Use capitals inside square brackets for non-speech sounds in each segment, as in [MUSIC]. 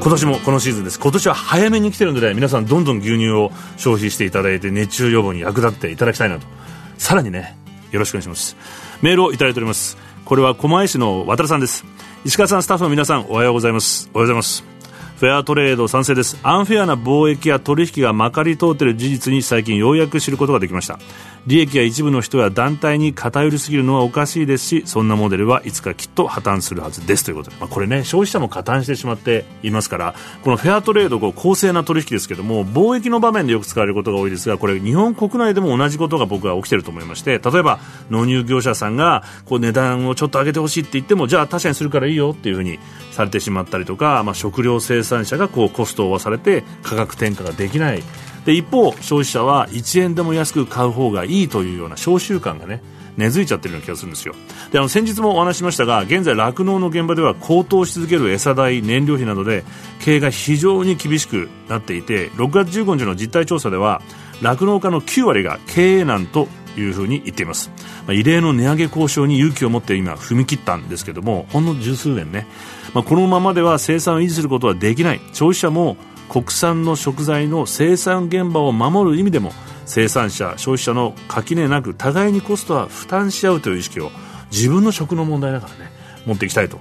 今年もこのシーズンです。今年は早めに来てるので皆さんどんどん牛乳を消費していただいて熱中予防に役立っていただきたいなと。さらにねよろしくお願いします。メールをいただいております。これは狛江市の渡さんです。石川さんスタッフの皆さんおはようございます。おはようございます。フェアトレード賛成です。アンフェアな貿易や取引がまかり通っている事実に最近ようやく知ることができました。利益が一部の人や団体に偏りすぎるのはおかしいですしそんなモデルはいつかきっと破綻するはずですということ。で、まあ、これね消費者も加担してしまっていますからこのフェアトレードこう公正な取引ですけども貿易の場面でよく使われることが多いですがこれ日本国内でも同じことが僕は起きていると思いまして例えば納入業者さんがこう値段をちょっと上げてほしいって言ってもじゃあ他社にするからいいよっていうふうにされてしまったりとか、まあ、食料生産者がこうコストを負わされて価格転嫁ができない。で一方、消費者は1円でも安く買う方がいいというような消習慣がね根付いちゃってるような気がするんですよ。であの先日もお話ししましたが現在酪農の現場では高騰し続ける餌代燃料費などで経営が非常に厳しくなっていて6月15日の実態調査では酪農家の9割が経営難というふうに言っています、まあ、異例の値上げ交渉に勇気を持って今踏み切ったんですけどもほんの十数年ね、まあ、このままでは生産を維持することはできない。消費者も国産の食材の生産現場を守る意味でも生産者消費者の垣根なく互いにコストは負担し合うという意識を自分の食の問題だからね持っていきたいと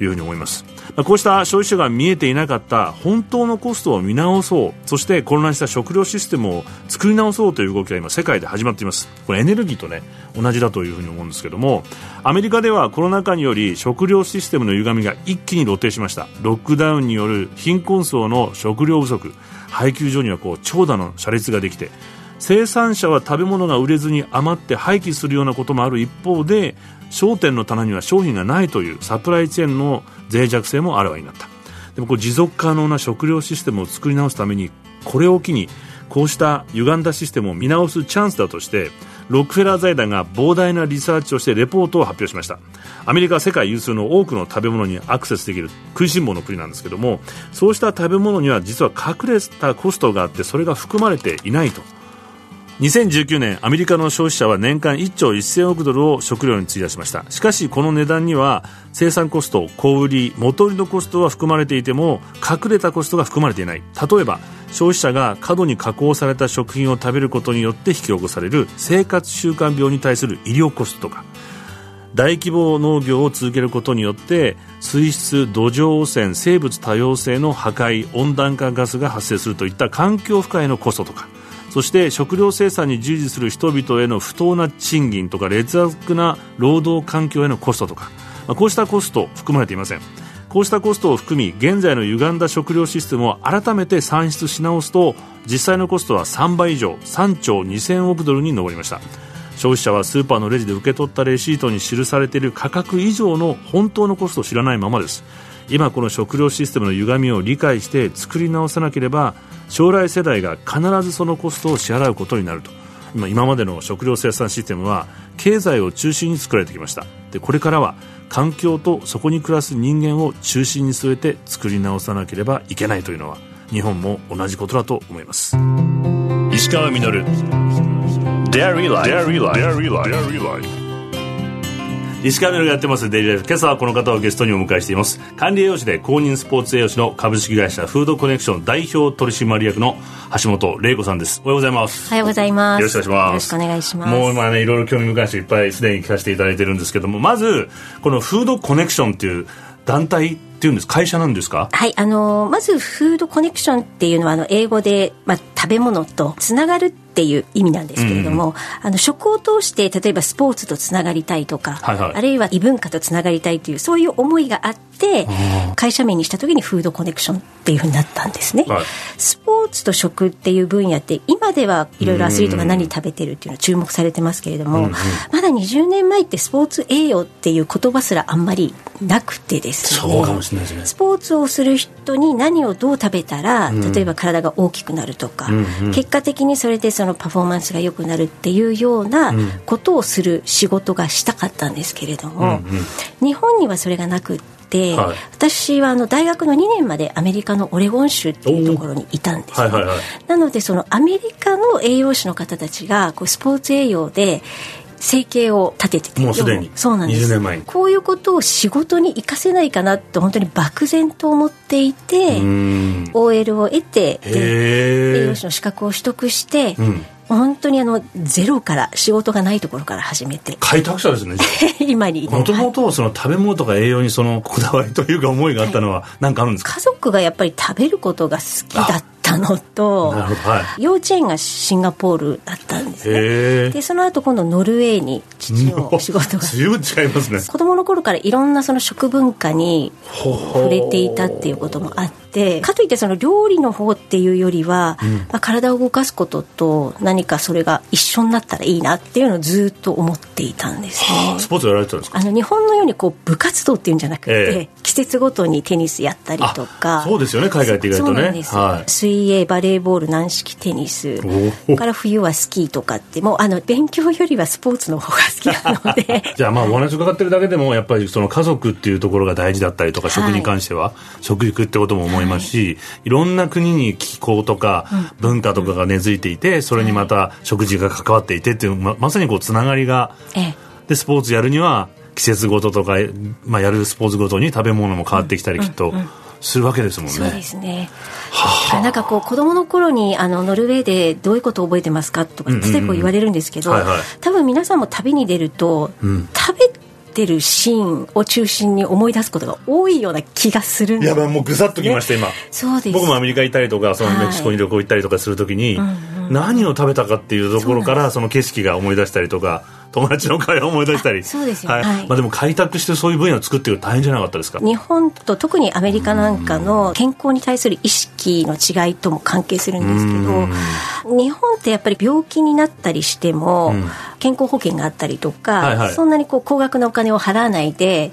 いうふうに思います。こうした消費者が見えていなかった本当のコストを見直そうそして混乱した食料システムを作り直そうという動きが今世界で始まっています。これエネルギーとね同じだというふうに思うんですけどもアメリカではコロナ禍により食料システムの歪みが一気に露呈しました。ロックダウンによる貧困層の食料不足配給所にはこう長蛇の車列ができて生産者は食べ物が売れずに余って廃棄するようなこともある一方で商店の棚には商品がないというサプライチェーンの脆弱性もあらわになった。でもこう持続可能な食料システムを作り直すためにこれを機にこうした歪んだシステムを見直すチャンスだとしてロックフェラー財団が膨大なリサーチをしてレポートを発表しました。アメリカは世界有数の多くの食べ物にアクセスできる食いしん坊の国なんですけどもそうした食べ物には実は隠れたコストがあってそれが含まれていないと。2019年アメリカの消費者は年間1兆1000億ドルを食料に費やしました。しかしこの値段には生産コスト小売り元売りのコストは含まれていても隠れたコストが含まれていない。例えば消費者が過度に加工された食品を食べることによって引き起こされる生活習慣病に対する医療コストとか大規模農業を続けることによって水質、土壌汚染、生物多様性の破壊温暖化ガスが発生するといった環境負荷へのコストとかそして食料生産に従事する人々への不当な賃金とか劣悪な労働環境へのコストとか。こうしたコスト含まれていません。こうしたコストを含み現在の歪んだ食料システムを改めて算出し直すと実際のコストは3倍以上3兆2000億ドルに上りました。消費者はスーパーのレジで受け取ったレシートに記されている価格以上の本当のコストを知らないままです。今この食料システムの歪みを理解して作り直さなければ将来世代が必ずそのコストを支払うことになると今今までの食料生産システムは経済を中心に作られてきましたでこれからは環境とそこに暮らす人間を中心に据えて作り直さなければいけないというのは日本も同じことだと思います石川稔 Dairy Life. Dairy Life. Dairy Life. 石川メルがやってますデイリーライフ。今朝はこの方をゲストにお迎えしています。管理栄養士で公認スポーツ栄養士の株式会社フードコネクション代表取締役の橋本玲子さんです。おはようございます。おはようございます。よろしくお願いします。よろしくお願いします。もう今ねいろいろ興味深い人いっぱいすでに聞かせていただいてるんですけどもまずこのフードコネクションっていう団体っていうんです会社なんですか？はいあのまずフードコネクションっていうのはあの英語で、まあ、食べ物とつながるっていう意味なんですけれども、うん、あの食を通して例えばスポーツとつながりたいとか、はいはい、あるいは異文化とつながりたいというそういう思いがあって会社名にした時にフードコネクションっていうふうになったんですね、はい、スポーツと食っていう分野って今ではいろいろアスリートが何食べてるっていうのは注目されてますけれども、うんうん、まだ20年前ってスポーツ栄養っていう言葉すらあんまりなくてですね。ね。スポーツをする人に何をどう食べたら、例えば体が大きくなるとか、うんうん、結果的にそれでそのパフォーマンスが良くなるっていうようなことをする仕事がしたかったんですけれども、うんうん、日本にはそれがなくて。はい、私はあの大学の2年までアメリカのオレゴン州っていうところにいたんです、ねはいはいはい、なのでそのアメリカの栄養士の方たちがこうスポーツ栄養で生計を立ててて。もうすでに。そうなんです。20年前に。こういうことを仕事に生かせないかなって本当に漠然と思っていて OL を得て栄養士の資格を取得して、うん。本当にあのゼロから仕事がないところから始めて。開拓者ですね [LAUGHS] 今にもともとその食べ物とか栄養にそのこだわりというか思いがあったのは何かあるんですか、家族がやっぱり食べることが好きだったのと、はい、幼稚園がシンガポールだったんですね。でその後今度ノルウェーに父の仕事が。[LAUGHS] 随分違いますね。子供の頃からいろんなその食文化に触れていたっていうこともあってかといってその料理の方っていうよりは、うん、まあ、体を動かすことと何かそれが一緒になったらいいなっていうのをずっと思っていたんですね。スポーツやられてたんですか？あの日本のようにこう部活動っていうんじゃなくて、え季節ごとにテニスやったりとか。そうですよね海外って意外とね。はい、水泳バレーボール軟式テニス。から冬はスキーとかってもうあの勉強よりはスポーツの方が好きなので。[LAUGHS] じゃあまあお話伺ってるだけでもやっぱりその家族っていうところが大事だったりとか、食に関しては、食育ってことも思いますし、はい、いろんな国に気候とか文化とかが根付いていて、それにまた食事が関わっていてっていうままさにこうつながりが、ええ、でスポーツやるには季節ごととか、まあ、やるスポーツごとに食べ物も変わってきたりきっと。するわけですもんね。そうですね。はあ、なんかこう子供の頃にあのノルウェーでどういうことを覚えてますかとかついこう言われるんですけど、多分皆さんも旅に出ると、うん、食べてるシーンを中心に思い出すことが多いような気がするいやもうぐさっときました、今。そうです。僕もアメリカ行ったりとかそのメキシコに旅行行ったりとかするときに、はい、何を食べたかっていうところからその景色が思い出したりとか友達の会話を思い出したり。そうですよ、はい、はい、まあ、でも開拓してそういう分野を作っていく大変じゃなかったですか？日本と特にアメリカなんかの健康に対する意識の違いとも関係するんですけど日本ってやっぱり病気になったりしても、健康保険があったりとか、はいはい、そんなにこう高額なお金を払わないで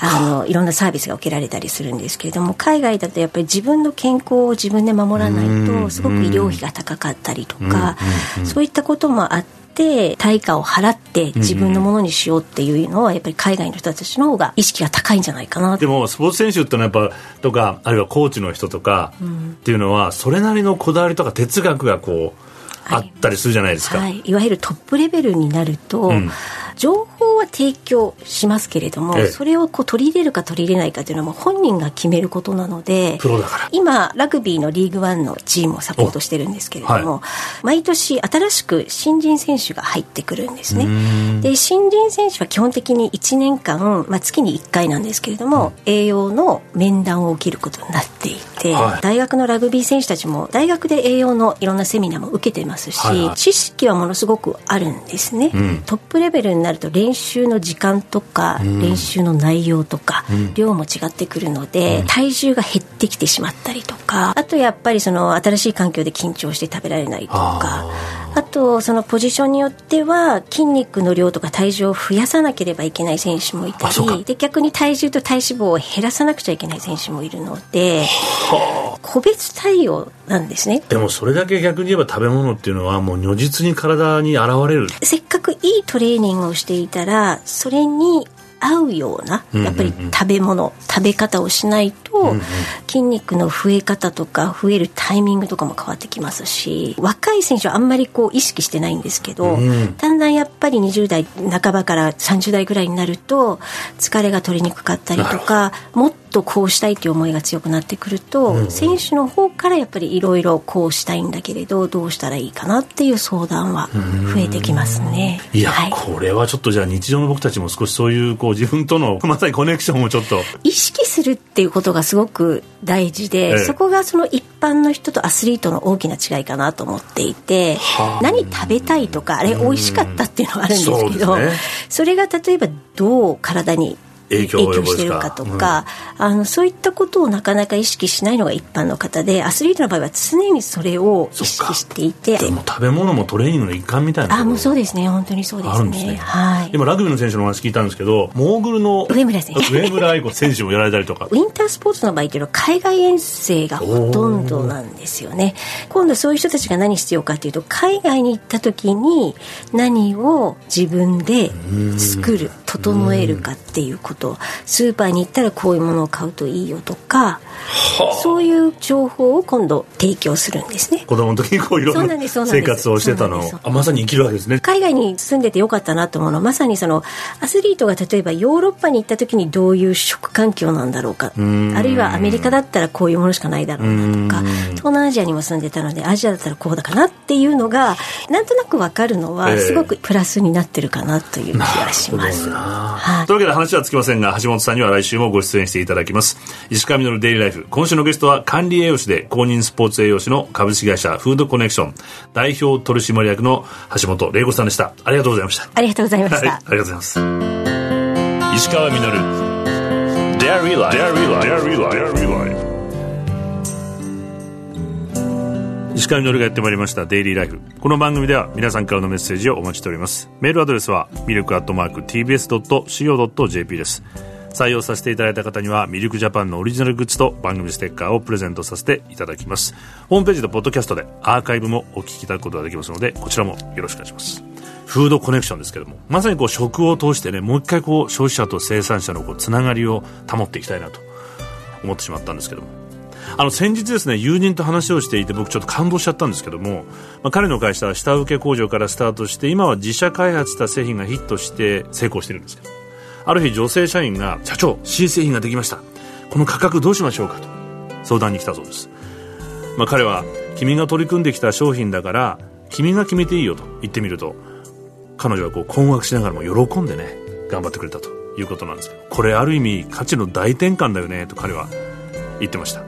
あのいろんなサービスが受けられたりするんですけれども海外だとやっぱり自分の健康を自分で守らないとすごく医療費が高かったりとかそういったこともあってて対価を払って自分のものにしようっていうのはやっぱり海外の人たちの方が意識が高いんじゃないかな。でもスポーツ選手ってのはやっぱとかあるいはコーチの人とかっていうのはそれなりのこだわりとか哲学がこうあったりするじゃないですか、はい、いわゆるトップレベルになると、うん、情報は提供しますけれども、ええ、それをこう取り入れるか取り入れないかというのはもう本人が決めることなので今ラグビーのリーグワンのチームをサポートしてるんですけれども、はい、毎年新しく新人選手が入ってくるんですね。で新人選手は基本的に1年間、まあ、月に1回なんですけれども、うん、栄養の面談を受けることになっていて、はい、大学のラグビー選手たちも大学で栄養のいろんなセミナーも受けてますし、はいはい、知識はものすごくあるんですね、うん、トップレベルになると練習の時間とか、うん、練習の内容とか、うん、量も違ってくるので、体重が減ってきてしまったりとかあとやっぱりその新しい環境で緊張して食べられないとかあとそのポジションによっては筋肉の量とか体重を増やさなければいけない選手もいたりで逆に体重と体脂肪を減らさなくちゃいけない選手もいるので個別対応なんですね。でもそれだけ逆に言えば食べ物っていうのはもう如実に体に現れる。せっかくいいトレーニングをしていたらそれに合うようなやっぱり食べ物、食べ方をしないと、筋肉の増え方とか増えるタイミングとかも変わってきますし若い選手はあんまりこう意識してないんですけど、だんだんやっぱり20代半ばから30代ぐらいになると疲れが取りにくかったりとかもっとこうしたいという思いが強くなってくると、うん、選手の方からやっぱりいろいろこうしたいんだけれどどうしたらいいかなっていう相談は増えてきますね。いや、はい、これはちょっとじゃあ日常の僕たちも少しそういうこう自分との [LAUGHS] まさにコネクションをちょっと。意識するっていうことがすごく大事で、ええ、そこがその一般の人とアスリートの大きな違いかなと思っていて何食べたいとかあれ美味しかったっていうのはあるんですけど、ね、それが例えばどう体に影響してるかとか、うん、あのそういったことをなかなか意識しないのが一般の方でアスリートの場合は常にそれを意識していて。でも食べ物もトレーニングの一環みたいなあもうそうですね。本当にそうですね、ね、はい、今ラグビーの選手の話聞いたんですけどモーグルの上村選手。上村愛子選手もやられたりとか。ウィンタースポーツの場合っていうのは海外遠征がほとんどなんですよね。今度そういう人たちが何必要かというと海外に行った時に何を自分で作る整えるかっていうこと。スーパーに行ったらこういうものを買うといいよとか。そういう情報を今度提供するんですね。子供の時にこういろんな生活をしてたの。をまさに生きるわけですね。海外に住んでてよかったなと思うのはまさにそのアスリートが例えばヨーロッパに行った時にどういう食環境なんだろうか。あるいはアメリカだったらこういうものしかないだろうなとか東南アジアにも住んでたのでアジアだったらこうだかなっていうのがなんとなく分かるのはすごくプラスになってるかなという気がします、はい、というわけで話はつきませんが橋本さんには来週もご出演していただきます。石川稔デイリーライフ。今週のゲストは管理栄養士で公認スポーツ栄養士の株式会社フードコネクション。代表取締役の橋本玲子さんでした。ありがとうございました。ありがとうございました、はい、ありがとうございます。石川稔。Dairy Life Dairy Life 石川稔がやってまいりましたデイリーライフこの番組では皆さんからのメッセージをお待ちしております。メールアドレスはミルクアットマーク TBS.CO.JP です。採用させていただいた方にはミルクジャパンのオリジナルグッズと番組ステッカーをプレゼントさせていただきます。ホームページとポッドキャストでアーカイブもお聞きいただくことができますのでこちらもよろしくお願いします。フードコネクションですけどもまさにこう食を通してねもう一回こう消費者と生産者のこうつながりを保っていきたいなと思ってしまったんですけども。あの先日ですね友人と話をしていて僕ちょっと感動しちゃったんですけども、まあ、彼の会社は下請け工場からスタートして今は自社開発した製品がヒットして成功してるんですけどある日女性社員が社長新製品ができました。この価格どうしましょうかと相談に来たそうです、まあ、彼は君が取り組んできた商品だから君が決めていいよと言ってみると彼女はこう困惑しながらも喜んでね頑張ってくれたということなんですけどこれある意味価値の大転換だよねと彼は言ってました。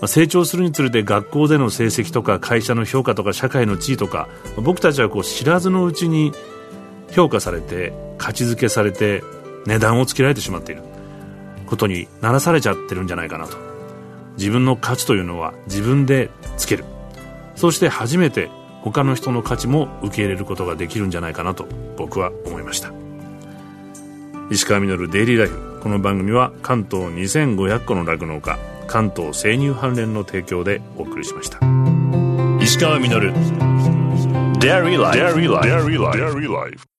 あ成長するにつれて学校での成績とか会社の評価とか社会の地位とか僕たちはこう知らずのうちに評価されて価値づけされて値段をつけられてしまっている。ことにならされちゃってるんじゃないかなと。自分の価値というのは自分でつける。そして初めて他の人の価値も受け入れることができるんじゃないかなと僕は思いました。石川稔デイリーライフ。この番組は関東2500個の酪農家関東生乳関連の提供でお送りしました。石川稔。Dairy Life